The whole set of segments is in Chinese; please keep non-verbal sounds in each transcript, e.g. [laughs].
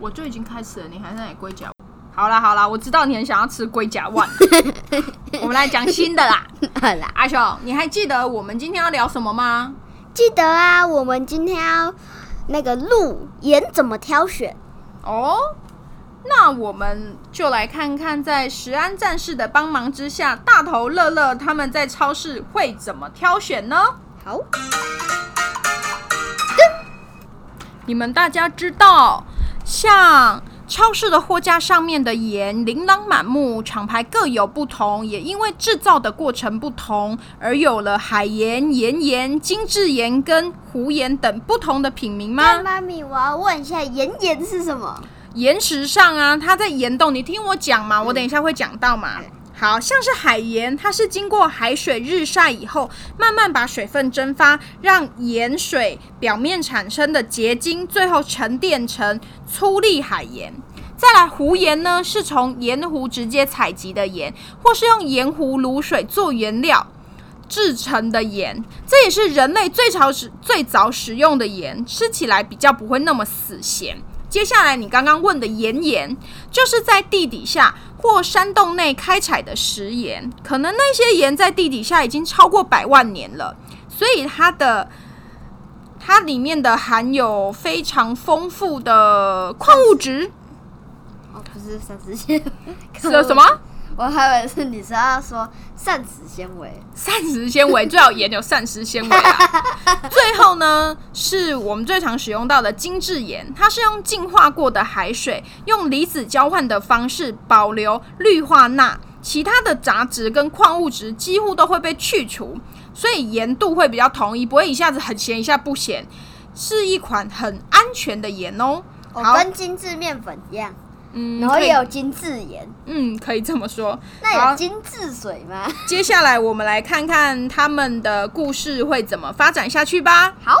我就已经开始了，你还在哪龟甲？好啦好啦，我知道你很想要吃龟甲万。[laughs] 我们来讲新的啦。好啦，阿雄，你还记得我们今天要聊什么吗？记得啊，我们今天要那个路盐怎么挑选哦。那我们就来看看，在石安战士的帮忙之下，大头乐乐他们在超市会怎么挑选呢？好。你们大家知道，像超市的货架上面的盐琳琅满目，厂牌各有不同，也因为制造的过程不同，而有了海盐、岩盐、精制盐跟湖盐等不同的品名吗？妈咪，我要问一下，岩盐是什么？岩石上啊，它在岩洞，你听我讲嘛，我等一下会讲到嘛。好像是海盐，它是经过海水日晒以后，慢慢把水分蒸发，让盐水表面产生的结晶，最后沉淀成粗粒海盐。再来湖盐呢，是从盐湖直接采集的盐，或是用盐湖卤水做原料制成的盐，这也是人类最早使最早使用的盐，吃起来比较不会那么死咸。接下来你刚刚问的岩盐，就是在地底下或山洞内开采的石盐，可能那些盐在地底下已经超过百万年了，所以它的它里面的含有非常丰富的矿物质。哦，不是三十线，[laughs] 是什么？我还以为是你是要说膳食纤维，膳食纤维最好盐有膳食纤维啊。[laughs] 最后呢，是我们最常使用到的精制盐，它是用净化过的海水，用离子交换的方式保留氯化钠，其他的杂质跟矿物质几乎都会被去除，所以盐度会比较统一，不会一下子很咸，一下不咸，是一款很安全的盐哦。好，跟精致面粉一样。嗯，然后也有精致盐，嗯，可以这么说。那有精致水吗？[laughs] [laughs] 接下来我们来看看他们的故事会怎么发展下去吧。好，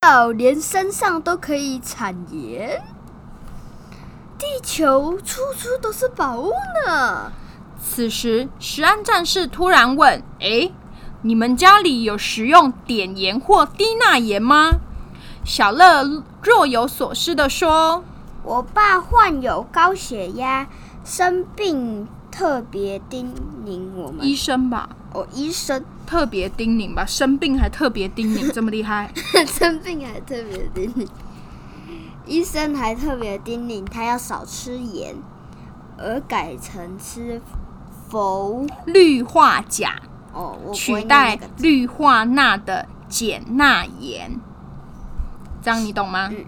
到，连山上都可以产盐，地球处处都是宝物呢。此时，石安战士突然问：“哎，你们家里有食用碘盐或低钠盐吗？”小乐若有所思的说：“我爸患有高血压，生病特别叮咛我们。医生吧？哦，医生特别叮咛吧？生病还特别叮咛，这么厉害？[laughs] 生病还特别叮咛，医生还特别叮咛他要少吃盐，而改成吃氟氯化钾哦，取代氯化钠的碱钠盐。”这样你懂吗？嗯。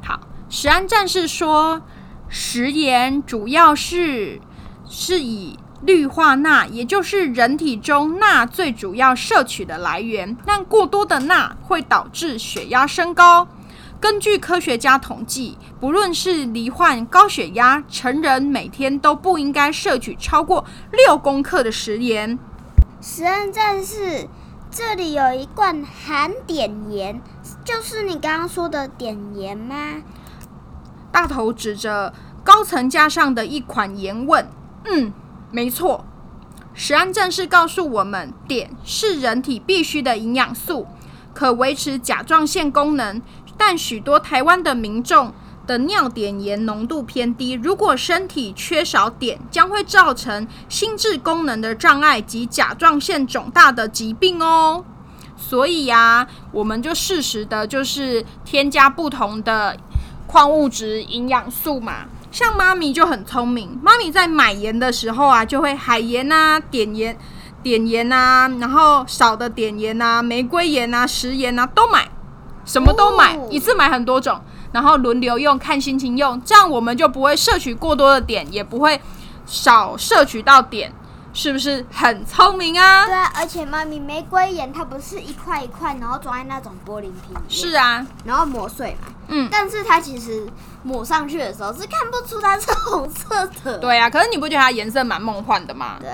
好，石安战士说，食盐主要是是以氯化钠，也就是人体中钠最主要摄取的来源。但过多的钠会导致血压升高。根据科学家统计，不论是罹患高血压成人，每天都不应该摄取超过六公克的食盐。石安战士。这里有一罐含碘盐，就是你刚刚说的碘盐吗？大头指着高层架上的一款盐问：“嗯，没错。”食安战士告诉我们，碘是人体必需的营养素，可维持甲状腺功能，但许多台湾的民众。的尿碘盐浓度偏低，如果身体缺少碘，将会造成心智功能的障碍及甲状腺肿大的疾病哦。所以呀，我们就适时的，就是添加不同的矿物质、营养素嘛。像妈咪就很聪明，妈咪在买盐的时候啊，就会海盐啊、碘盐、碘盐啊，然后少的碘盐啊、玫瑰盐啊、食盐啊都买，什么都买，哦一次买很多种，然后轮流用，看心情用，这样我们就不会摄取过多的碘，也不会少摄取到碘，是不是很聪明啊？对啊，而且妈咪玫瑰盐它不是一块一块，然后装在那种玻璃瓶里面，是啊，然后磨碎嘛。嗯，但是它其实抹上去的时候是看不出它是红色的。对啊，可是你不觉得它颜色蛮梦幻的吗？对，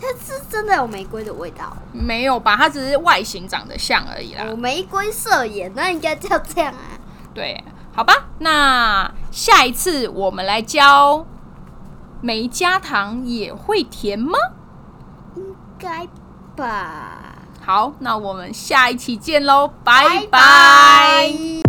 它是真的有玫瑰的味道。没有吧，它只是外形长得像而已啦。哦，玫瑰色眼，那应该叫这样啊。对，好吧，那下一次我们来教没加糖也会甜吗？应该吧。好，那我们下一期见喽，拜拜拜